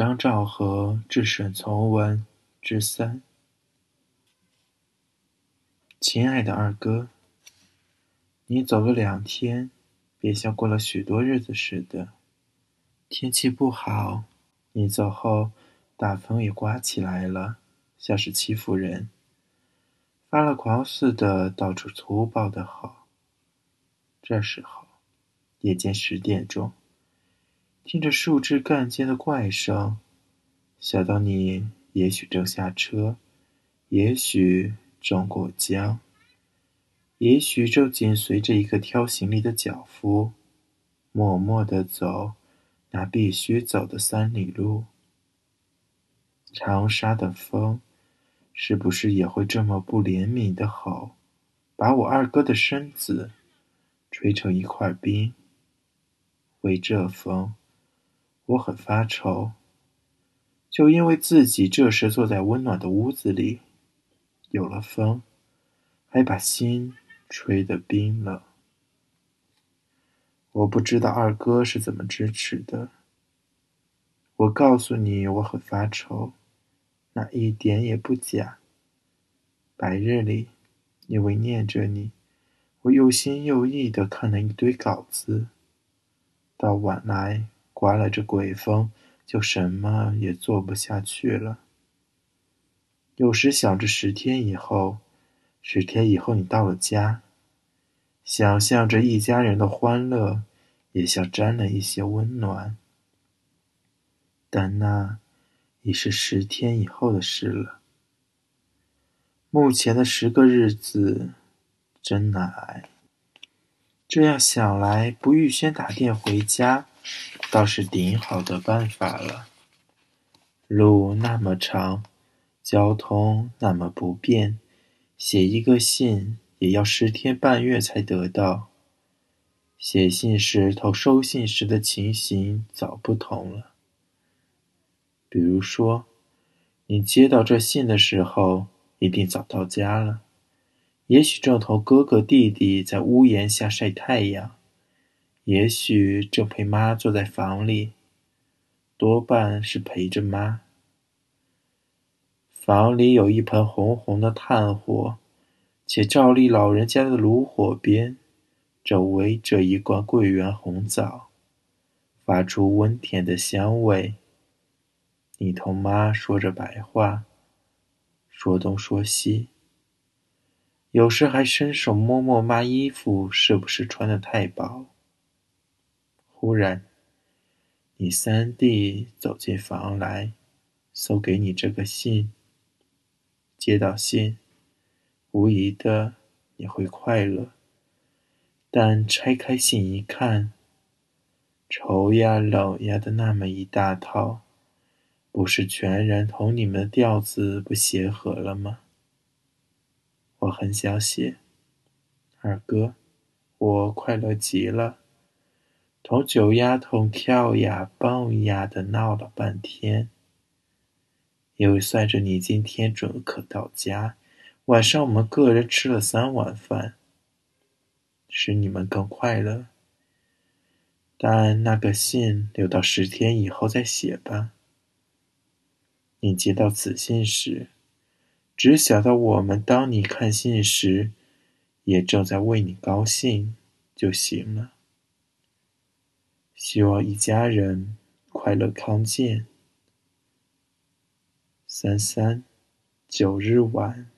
张兆和致沈从文之三。亲爱的二哥，你走了两天，别像过了许多日子似的。天气不好，你走后，大风也刮起来了，像是欺负人，发了狂似的到处粗暴的吼。这时候，夜间十点钟。听着树枝干尖的怪声，想到你也许正下车，也许正过江，也许正紧随着一个挑行李的脚夫，默默地走那必须走的三里路。长沙的风，是不是也会这么不怜悯的吼，把我二哥的身子吹成一块冰？为这风。我很发愁，就因为自己这时坐在温暖的屋子里，有了风，还把心吹得冰冷。我不知道二哥是怎么支持的。我告诉你，我很发愁，那一点也不假。白日里，因为念着你，我又心又意的看了一堆稿子，到晚来。刮了这鬼风，就什么也做不下去了。有时想着十天以后，十天以后你到了家，想象着一家人的欢乐，也像沾了一些温暖。但那已是十天以后的事了。目前的十个日子真难挨。这样想来，不预先打电回家。倒是顶好的办法了。路那么长，交通那么不便，写一个信也要十天半月才得到。写信时同收信时的情形早不同了。比如说，你接到这信的时候，一定早到家了，也许正同哥哥弟弟在屋檐下晒太阳。也许正陪妈坐在房里，多半是陪着妈。房里有一盆红红的炭火，且照例老人家的炉火边，正围着一罐桂圆红枣，发出温甜的香味。你同妈说着白话，说东说西，有时还伸手摸摸妈衣服是不是穿得太薄。忽然，你三弟走进房来，送给你这个信。接到信，无疑的你会快乐，但拆开信一看，愁呀冷呀的那么一大套，不是全然同你们的调子不协和了吗？我很想写，二哥，我快乐极了。同九丫头跳呀蹦呀的闹了半天，因为算着你今天准可到家，晚上我们个人吃了三碗饭，使你们更快乐。但那个信留到十天以后再写吧。你接到此信时，只想到我们当你看信时，也正在为你高兴就行了。希望一家人快乐康健。三三九日晚。